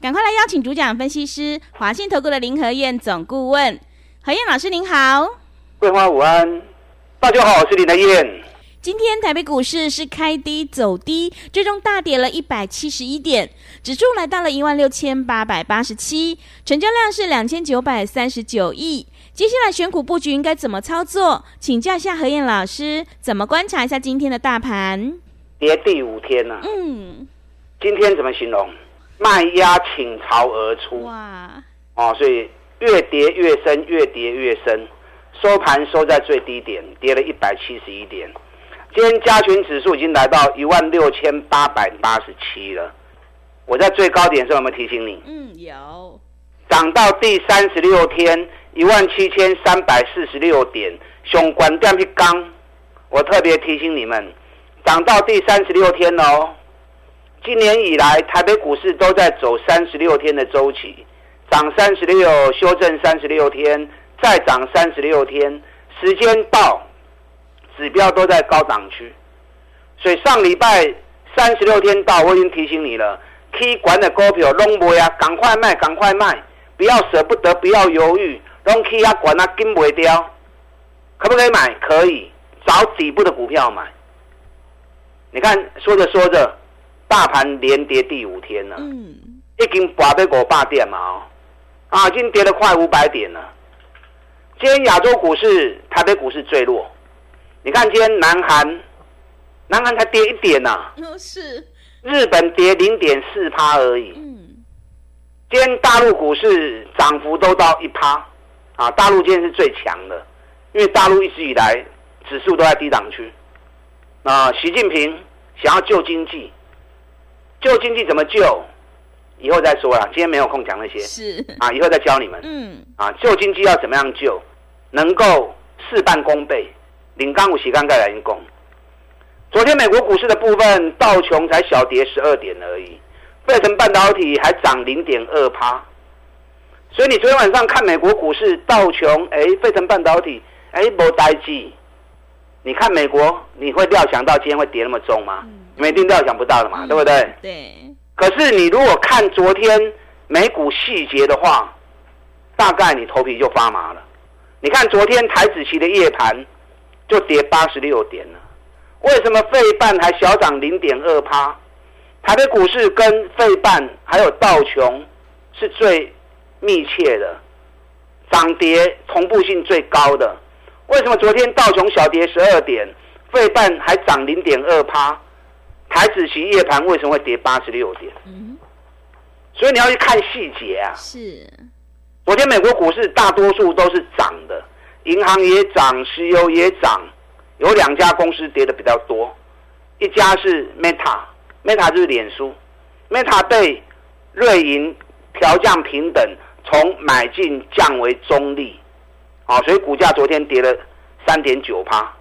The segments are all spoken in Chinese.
赶快来邀请主讲分析师华信投顾的林和燕总顾问，何燕老师您好，桂花午安，大家好，我是林和燕。今天台北股市是开低走低，最终大跌了一百七十一点，指数来到了一万六千八百八十七，成交量是两千九百三十九亿。接下来选股布局应该怎么操作？请教一下何燕老师，怎么观察一下今天的大盘？跌第五天了，嗯，今天怎么形容？卖压倾巢而出，哇，哦，所以越跌越深，越跌越深，收盘收在最低点，跌了一百七十一点。今天加权指数已经来到一万六千八百八十七了。我在最高点时候有没有提醒你？嗯，有。涨到第三十六天。一万七千三百四十六点，熊关掉一刚，我特别提醒你们，涨到第三十六天哦。今年以来，台北股市都在走三十六天的周期，涨三十六，修正三十六天，再涨三十六天，时间到，指标都在高档区。所以上礼拜三十六天到，我已经提醒你了可以管的股票拢卖啊，赶快卖，赶快卖，不要舍不得，不要犹豫。东起啊，管啊，跟不掉，可不可以买？可以，找底部的股票买。你看，说着说着，大盘连跌第五天了，嗯，已经八百五百点嘛，哦，啊，已经跌了快五百点了。今天亚洲股市，台北股市最弱。你看，今天南韩，南韩才跌一点呐，是。日本跌零点四趴而已。嗯。今天大陆股市涨幅都到一趴。啊，大陆今天是最强的，因为大陆一直以来指数都在低档区。那习近平想要救经济，救经济怎么救？以后再说了，今天没有空讲那些。是啊，以后再教你们。嗯。啊，救经济要怎么样救？能够事半功倍，领刚五洗刚盖来攻。昨天美国股市的部分，道琼才小跌十二点而已，费城半导体还涨零点二趴。所以你昨天晚上看美国股市道琼，哎，费城半导体，哎，无呆机。你看美国，你会料想到今天会跌那么重吗？你一定料想不到的嘛，对不对？对。可是你如果看昨天美股细节的话，大概你头皮就发麻了。你看昨天台子期的夜盘就跌八十六点了，为什么费半还小涨零点二趴？台北股市跟费半还有道琼是最。密切的涨跌同步性最高的，为什么昨天道琼小跌十二点，费半还涨零点二趴，台子期夜盘为什么会跌八十六点？嗯，所以你要去看细节啊。是，昨天美国股市大多数都是涨的，银行也涨，石油也涨，有两家公司跌的比较多，一家是 Meta，Meta 就是脸书，Meta 被瑞银调降平等。从买进降为中立，好，所以股价昨天跌了三点九趴。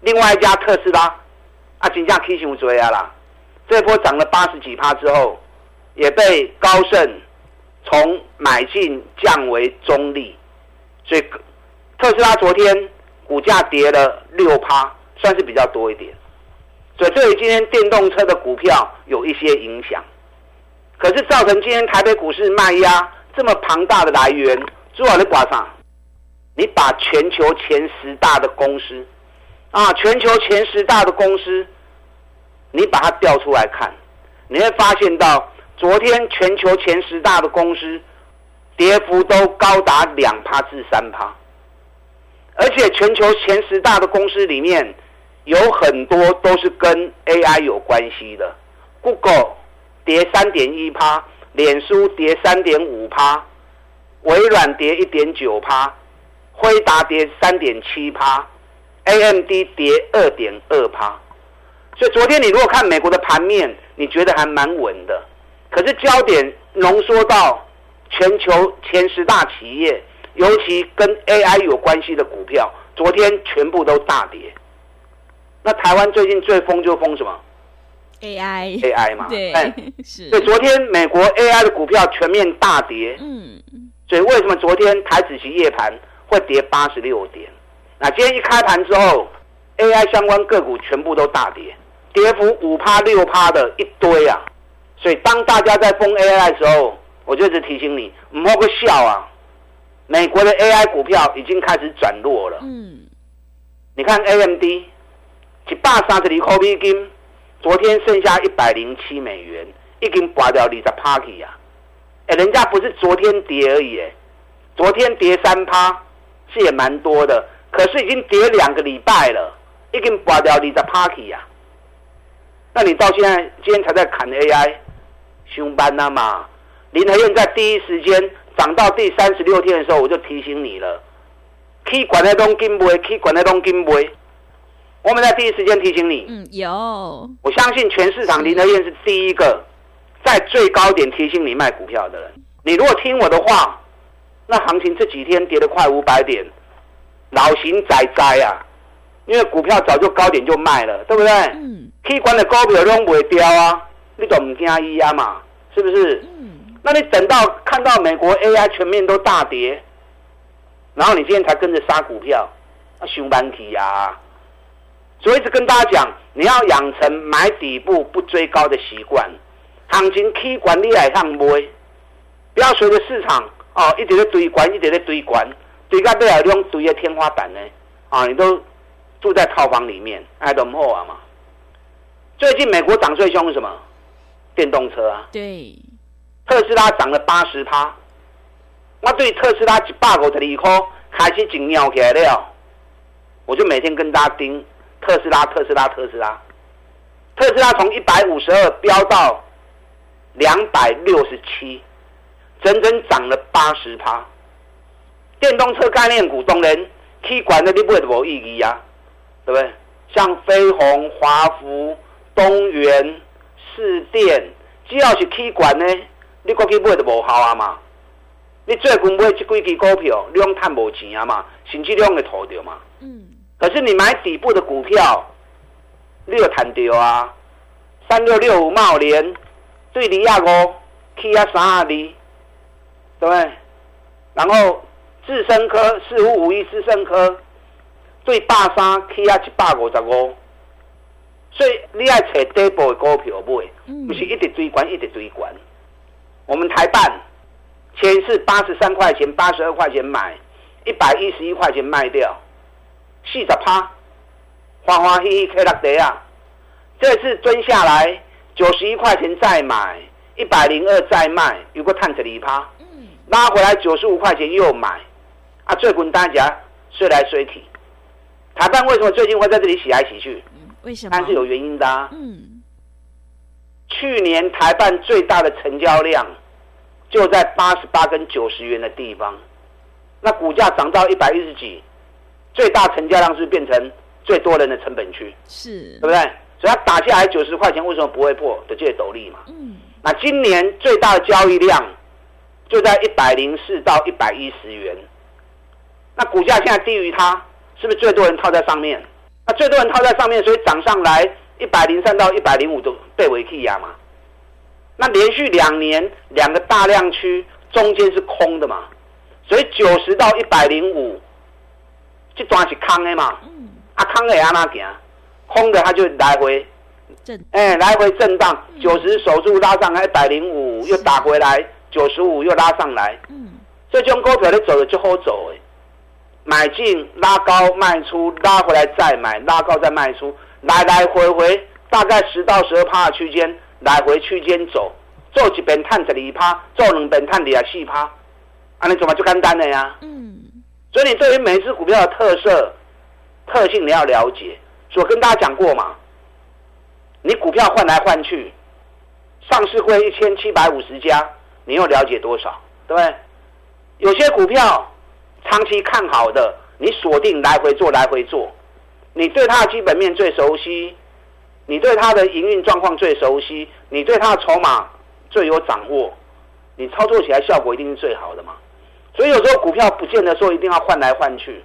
另外一家特斯拉，啊，金价 K 型追啊啦，这波涨了八十几趴之后，也被高盛从买进降为中立，所以特斯拉昨天股价跌了六趴，算是比较多一点。所以对于今天电动车的股票有一些影响，可是造成今天台北股市卖压。这么庞大的来源，主要的挂上，你把全球前十大的公司，啊，全球前十大的公司，你把它调出来看，你会发现到昨天全球前十大的公司，跌幅都高达两趴至三趴，而且全球前十大的公司里面，有很多都是跟 AI 有关系的，Google 跌三点一趴。脸书跌三点五趴，微软跌一点九趴，辉达跌三点七趴，AMD 跌二点二趴。所以昨天你如果看美国的盘面，你觉得还蛮稳的。可是焦点浓缩到全球前十大企业，尤其跟 AI 有关系的股票，昨天全部都大跌。那台湾最近最疯就疯什么 AI？AI 嘛，对哎，是，对，昨天美国 AI 的股票全面大跌，嗯，所以为什么昨天台子期夜盘会跌八十六点？那今天一开盘之后，AI 相关个股全部都大跌，跌幅五趴六趴的一堆啊！所以当大家在封 AI 的时候，我就一直提醒你，唔好个笑啊！美国的 AI 股票已经开始转弱了。嗯，你看 AMD 一百三十二块美金，昨天剩下一百零七美元，已经拔掉二十趴去啊！哎，人家不是昨天跌而已，哎，昨天跌三趴是也蛮多的，可是已经跌两个礼拜了，已经拔掉二十趴去啊！那你到现在今天才在砍 AI，凶班了嘛？林和燕在第一时间涨到第三十六天的时候，我就提醒你了。去管的东金杯，去管的东金杯。我们在第一时间提醒你，嗯，有，我相信全市场林德燕是第一个在最高点提醒你卖股票的人。你如果听我的话，那行情这几天跌了快五百点，老型仔仔啊！因为股票早就高点就卖了，对不对？嗯 K 管的股票拢不会掉啊，你都唔惊伊啊嘛，是不是？嗯，那你等到看到美国 AI 全面都大跌，然后你今天才跟着杀股票，啊熊班体啊！所以一直跟大家讲，你要养成买底部不追高的习惯，行情起管理来上买，不要随着市场哦一直在堆管，一直在堆管，堆到尾来用堆的天花板呢啊！你都住在套房里面，爱都唔好啊嘛。最近美国涨最凶是什么？电动车啊。对，特斯拉涨了八十趴，我对特斯拉一百五十二块开始紧尿起来了，我就每天跟大家盯特斯拉，特斯拉，特斯拉，特斯拉从一百五十二飙到两百六十七，整整涨了八十趴。电动车概念股当然去管的你不会无意义啊，对不对？像飞鸿、华孚、东元、市电。只要是起管呢，你过去买就无效啊嘛。你最近买这几支股票，你拢赚无钱啊嘛，甚至你拢会吐掉嘛。嗯，可是你买底部的股票，你有赚掉啊。三六六五茂联对离亚五起啊三二二，对不对？然后智深科四五五一智深科对八三起啊一百五十五。所以你爱找底部的股票买，嗯不是一直追管一直追管。我们台办前一次八十三块钱、八十二块钱买，一百一十一块钱卖掉，四十趴，欢欢喜喜开落地啊！这次蹲下来九十一块钱再买，一百零二再卖，有个探十二趴，嗯，拉回来九十五块钱又买，啊，最滚大家睡来睡去。台办为什么最近会在这里洗来洗去？嗯为什么？但是有原因的、啊。嗯，去年台办最大的成交量就在八十八跟九十元的地方，那股价涨到一百一十几，最大成交量是变成最多人的成本区，是对，不对？所以它打下来九十块钱，为什么不会破的这些斗笠嘛？嗯，那今年最大的交易量就在一百零四到一百一十元，那股价现在低于它，是不是最多人套在上面？那最多人套在上面，所以涨上来一百零三到一百零五都被尾气压嘛。那连续两年两个大量区中间是空的嘛，所以九十到一百零五，这段是空的嘛。嗯，啊，空的安那行？空的它就来回震，哎，来回震荡，九十守住拉上来一百零五，又打回来九十五，又拉上来，嗯，这种股票你走的就好走哎。买进拉高卖出，拉回来再买，拉高再卖出，来来回回大概十到十二趴的区间，来回区间走，做一遍探十二趴，做两遍探二十四趴，啊，你怎么就简单了呀？嗯，所以你对于每一只股票的特色、特性你要了解。所以我跟大家讲过嘛，你股票换来换去，上市会一千七百五十家，你又了解多少？对不对？有些股票长期看好的，你锁定来回做，来回做，你对它的基本面最熟悉，你对它的营运状况最熟悉，你对它的筹码最有掌握，你操作起来效果一定是最好的嘛。所以有时候股票不见得说一定要换来换去，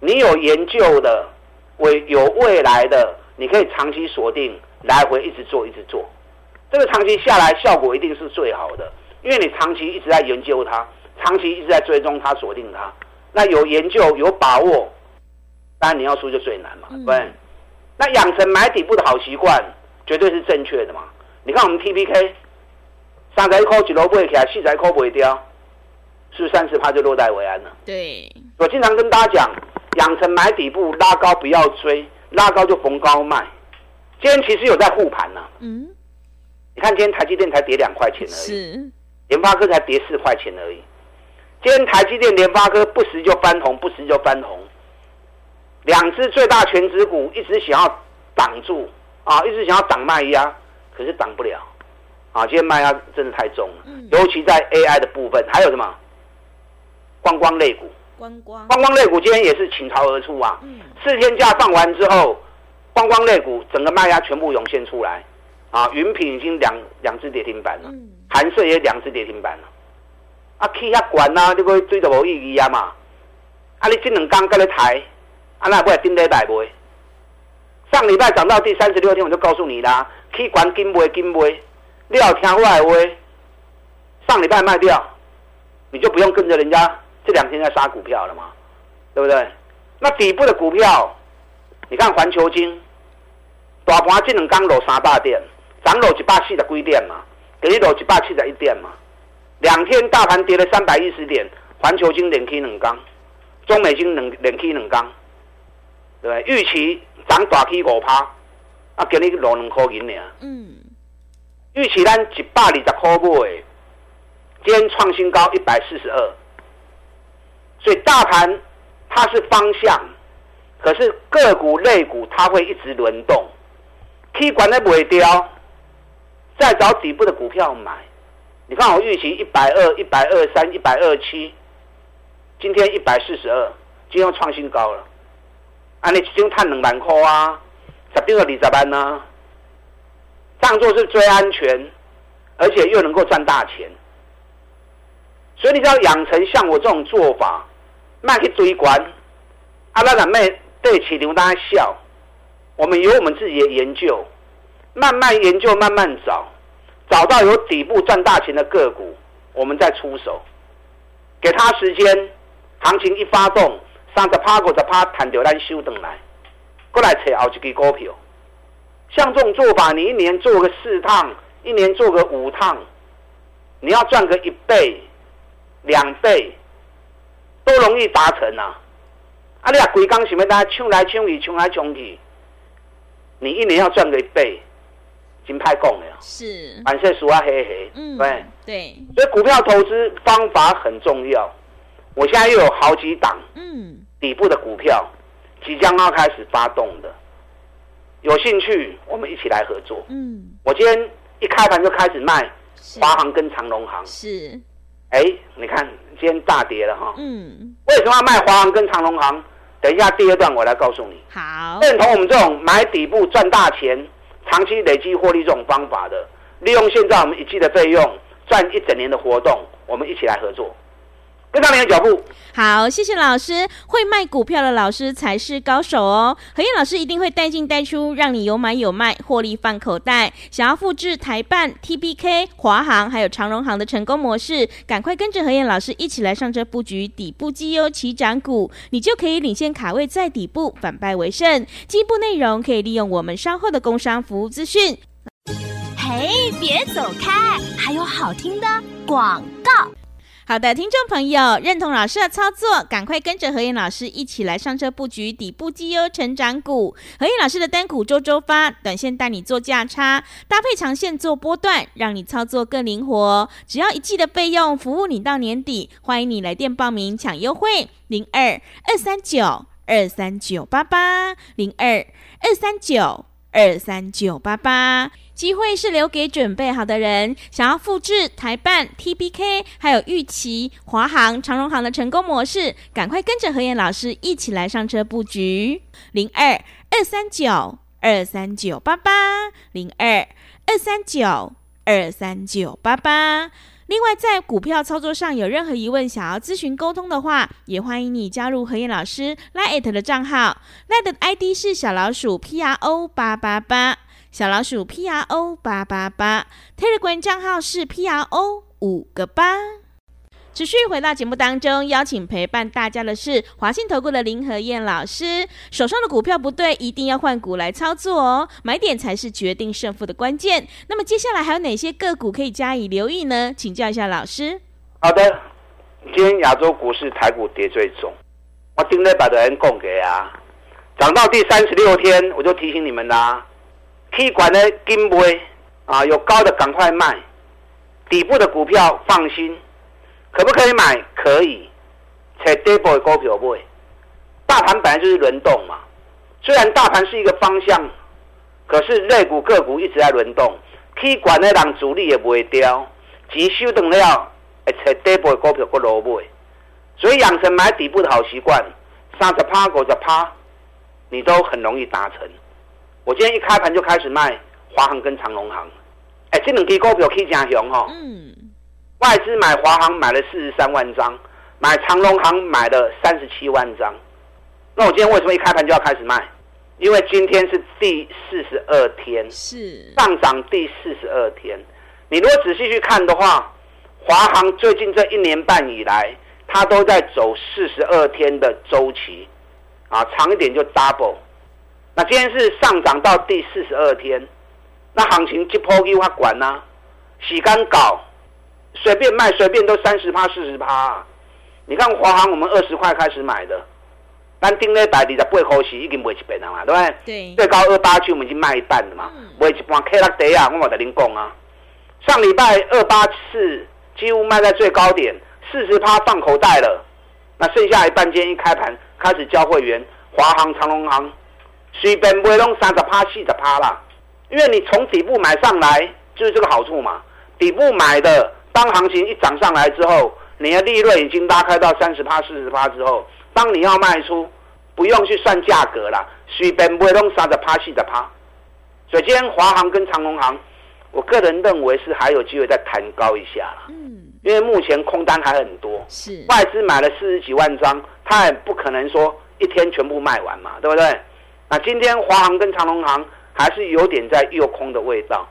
你有研究的，未有未来的，你可以长期锁定，来回一直做一直做，这个长期下来效果一定是最好的，因为你长期一直在研究它，长期一直在追踪它，锁定它，那有研究有把握，当然你要输就最难嘛，对。那养成买底部的好习惯，绝对是正确的嘛。你看我们 T P K，三十一块几楼不会起来，四十一块不会掉。是不是三十趴就落袋为安了？对，我经常跟大家讲，养成买底部拉高不要追，拉高就逢高卖。今天其实有在护盘呢。嗯，你看今天台积电才跌两块钱而已，是，联发科才跌四块钱而已。今天台积电、联发科不时就翻红，不时就翻红。两只最大全指股一直想要挡住啊，一直想要挡卖压，可是挡不了啊。今天卖压真的太重了，尤其在 AI 的部分，还有什么？观光类股，观光观光类股今天也是倾巢而出啊！四天假放完之后，观光类股整个卖压全部涌现出来啊！云品已经两两只跌停板了，韩色也两只跌停板了。啊，起遐管啊，你个追着无意义啊嘛！啊，你这两刚跟你抬，啊那不会顶礼拜不上礼拜涨到第三十六天，我就告诉你啦，起管金不金不你要听我的话，上礼拜卖掉，你就不用跟着人家。这两天在杀股票了嘛，对不对？那底部的股票，你看环球金，大盘这两刚落三百点，涨落一百四十几点嘛，跌落一百七十一点嘛。两天大盘跌了三百一十点，环球金冷 K 冷刚，中美金冷冷 K 冷刚，对不对？预期涨大 K 五趴，啊，给你落两块银呢。嗯。预期咱一百二十块买，今天创新高一百四十二。所以大盘它是方向，可是个股、类股它会一直轮动，K 管的不会掉，再找底部的股票买。你看我预期一百二、一百二三、一百二七，今天一百四十二，今天创新高了。啊，你只用探两万块啊，十六个二十万呢？这样做是最安全，而且又能够赚大钱。所以你只要养成像我这种做法。卖去堆关，啊，那咱妹对起牛大家笑。我们有我们自己的研究，慢慢研究，慢慢找，找到有底部赚大钱的个股，我们再出手。给他时间，行情一发动，三十趴、五十趴，弹掉咱收等来，过来找后一支股票。像这种做法，你一年做个四趟，一年做个五趟，你要赚个一倍、两倍。都容易达成呐！啊，你啊，规工想要大家抢来抢去，抢来抢去，你一年要赚个一倍，真太讲了。是，反正数啊黑黑，嗯，对对。所以股票投资方法很重要。我现在又有好几档，嗯，底部的股票即将要开始发动的，有兴趣我们一起来合作。嗯，我今天一开盘就开始卖华航跟长隆航。是，哎，你看。今天大跌了哈，嗯，为什么要卖华航跟长隆航？等一下第二段我来告诉你。好，认同我们这种买底部赚大钱、长期累积获利这种方法的，利用现在我们一季的费用赚一整年的活动，我们一起来合作。跟上你的脚步，好，谢谢老师。会卖股票的老师才是高手哦。何燕老师一定会带进带出，让你有买有卖，获利放口袋。想要复制台办、T B K、华航还有长荣航的成功模式，赶快跟着何燕老师一起来上车布局底部绩优起涨股，你就可以领先卡位在底部，反败为胜。进一步内容可以利用我们稍后的工商服务资讯。嘿，别走开，还有好听的广告。好的，听众朋友，认同老师的操作，赶快跟着何燕老师一起来上车布局底部绩优成长股。何燕老师的单股周周发，短线带你做价差，搭配长线做波段，让你操作更灵活。只要一季的费用，服务你到年底。欢迎你来电报名抢优惠，零二二三九二三九八八零二二三九二三九八八。机会是留给准备好的人。想要复制台办、T B K，还有玉琪、华航、长荣航的成功模式，赶快跟着何燕老师一起来上车布局。零二二三九二三九八八零二二三九。二三九八八。另外，在股票操作上有任何疑问，想要咨询沟通的话，也欢迎你加入何燕老师 Line 的账号，Line 的 ID 是小老鼠 P R O 八八八，小老鼠 P R O 八八八，Telegram 账号是 P R O 五个八。持续回到节目当中，邀请陪伴大家的是华信投顾的林和燕老师。手上的股票不对，一定要换股来操作哦，买点才是决定胜负的关键。那么接下来还有哪些个股可以加以留意呢？请教一下老师。好的，今天亚洲股市台股跌最重，我今天把的人供给啊，涨到第三十六天，我就提醒你们啦，可管的金杯啊，有高的赶快卖，底部的股票放心。可不可以买？可以，才底部的股票买。大盘本来就是轮动嘛，虽然大盘是一个方向，可是类股个股一直在轮动，可以管的人主力也不会掉，急修等了，哎，才底部的股票不落买。所以养成买底部的好习惯，三十趴、五十趴，你都很容易达成。我今天一开盘就开始卖华航跟长隆航，哎，这两支股票可以加雄哈。嗯。外资买华航买了四十三万张，买长隆航买了三十七万张。那我今天为什么一开盘就要开始卖？因为今天是第四十二天，是上涨第四十二天。你如果仔细去看的话，华航最近这一年半以来，它都在走四十二天的周期，啊，长一点就 double。那今天是上涨到第四十二天，那行情一波一发管呢？洗干搞。随便卖，随便都三十趴、四十趴。你看华航，我们二十块开始买的，但定那百里的背后是已经卖一半了嘛，对不对？对。最高二八区我们已经卖一半了嘛，卖一半 K 拉德啊，我冇得您讲啊。上礼拜二八四几乎卖在最高点，四十趴放口袋了。那剩下一半，今天一开盘开始交会员，华航、长隆航，随便卖拢三十趴、四十趴啦。因为你从底部买上来，就是这个好处嘛。底部买的。当行情一涨上来之后，你的利润已经拉开到三十趴、四十趴之后，当你要卖出，不用去算价格了，随便不会弄三十趴、四十趴。所以今天华航跟长隆航，我个人认为是还有机会再弹高一下了。嗯，因为目前空单还很多，是外资买了四十几万张，他也不可能说一天全部卖完嘛，对不对？那今天华航跟长隆航还是有点在诱空的味道，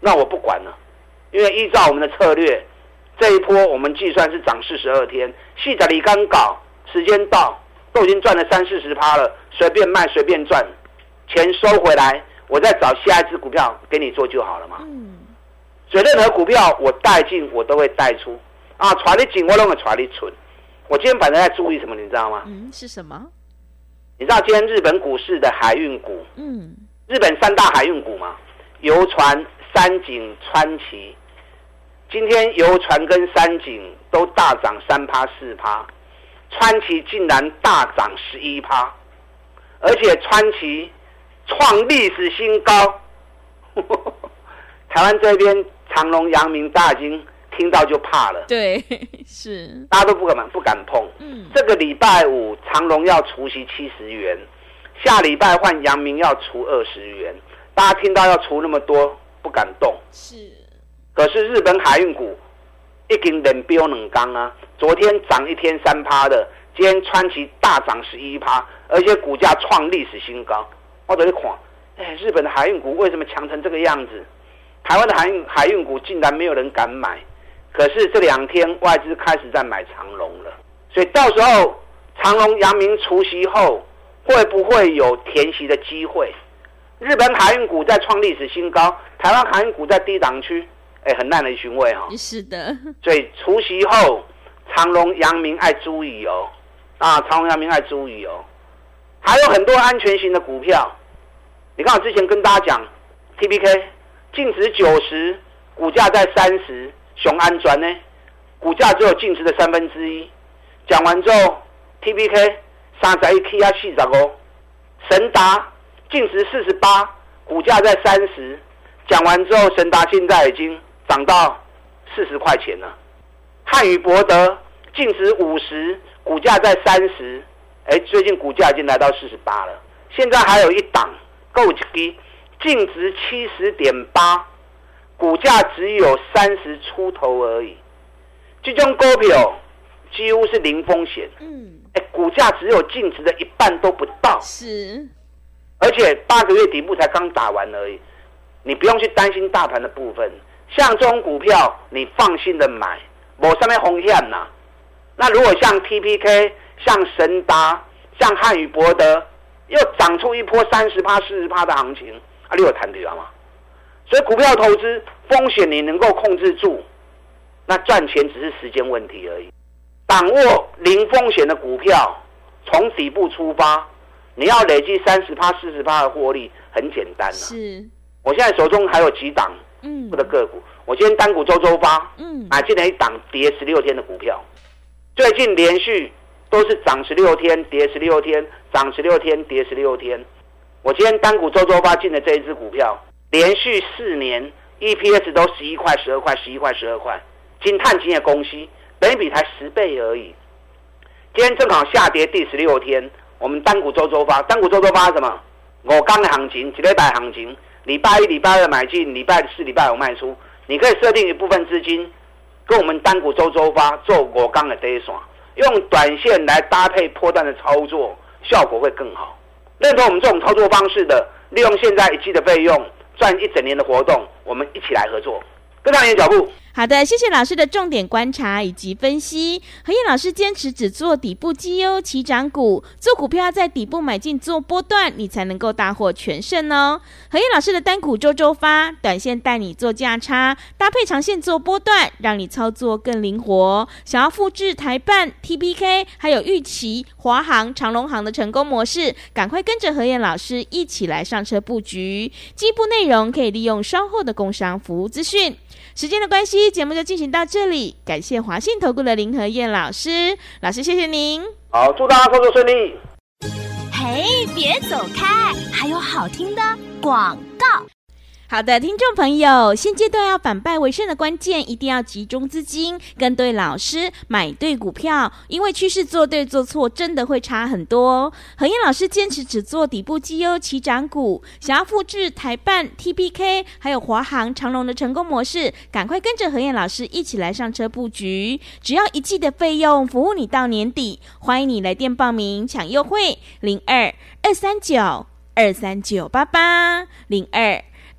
那我不管了，因为依照我们的策略。这一波我们计算是涨四十二天，细仔里刚搞，时间到，都已经赚了三四十趴了，随便卖随便赚，钱收回来，我再找下一只股票给你做就好了嘛。嗯。所以任何股票我带进我都会带出，啊，传你进我都会传你存。我今天反正在注意什么，你知道吗？嗯，是什么？你知道今天日本股市的海运股？嗯。日本三大海运股嘛，游船、三井、川崎。今天游船跟三井都大涨三趴四趴，川崎竟然大涨十一趴，而且川崎创历史新高。台湾这边长隆、阳明、大金听到就怕了，对，是大家都不敢不敢碰。嗯，这个礼拜五长隆要除息七十元，下礼拜换阳明要除二十元，大家听到要除那么多不敢动。是。可是日本海运股一根冷标冷刚啊！昨天涨一天三趴的，今天川崎大涨十一趴，而且股价创历史新高。我在看，哎，日本的海运股为什么强成这个样子？台湾的海运海运股竟然没有人敢买。可是这两天外资开始在买长龙了，所以到时候长龙、阳明除夕后，会不会有填息的机会？日本海运股在创历史新高，台湾海运股在低档区。哎，很耐人寻味哈。是的。所以除夕后，长隆、阳明爱注意哦。啊，长隆、阳明爱注意哦。还有很多安全型的股票。你看我之前跟大家讲，T B K 净值九十，股价在三十，雄安转呢，股价只有净值的三分之一。讲完之后，T B K 三十一 K 啊，四十五。神达净值四十八，股价在三十。讲完之后，神达现在已经。涨到四十块钱了，汉语博德净值五十，股价在三十，哎，最近股价已经来到四十八了。现在还有一档，够低，净值七十点八，股价只有三十出头而已，这种股票几乎是零风险。嗯，哎，股价只有净值的一半都不到。是，而且八个月底部才刚打完而已，你不用去担心大盘的部分。像这种股票，你放心的买，我上面红线呐。那如果像 TPK、像神达、像汉语博德，又涨出一波三十趴、四十趴的行情，啊，你有谈对吗？所以股票投资风险你能够控制住，那赚钱只是时间问题而已。掌握零风险的股票，从底部出发，你要累积三十趴、四十趴的获利，很简单了。是，我现在手中还有几档嗯的个股，我今天单股周周发，嗯，买进了一档跌十六天的股票，最近连续都是涨十六天，跌十六天，涨十六天，跌十六天。我今天单股周周发进的这一只股票。连续四年 EPS 都十一块、十二块、十一块、十二块，金碳金的公司，本比才十倍而已。今天正好下跌第十六天，我们单股周周发，单股周周发什么？我刚的行情，几礼拜行情，礼拜一、礼拜二买进，礼拜四、礼拜五卖出。你可以设定一部分资金，跟我们单股周周发做我刚的 day 耍，用短线来搭配破段的操作，效果会更好。认同我们这种操作方式的，利用现在一季的费用。赚一整年的活动，我们一起来合作，跟上你的脚步。好的，谢谢老师的重点观察以及分析。何燕老师坚持只做底部绩优起涨股，做股票要在底部买进做波段，你才能够大获全胜哦。何燕老师的单股周周发，短线带你做价差，搭配长线做波段，让你操作更灵活。想要复制台办、TPK 还有预期、华航、长隆航的成功模式，赶快跟着何燕老师一起来上车布局。进一步内容可以利用稍后的工商服务资讯。时间的关系，节目就进行到这里。感谢华信投顾的林和燕老师，老师谢谢您。好，祝大家工作顺利。嘿，别走开，还有好听的广告。好的，听众朋友，现阶段要反败为胜的关键，一定要集中资金，跟对老师，买对股票。因为趋势做对做错，真的会差很多。何燕老师坚持只做底部绩优起涨股，想要复制台办、TPK 还有华航、长隆的成功模式，赶快跟着何燕老师一起来上车布局。只要一季的费用，服务你到年底。欢迎你来电报名抢优惠，零二二三九二三九八八零二。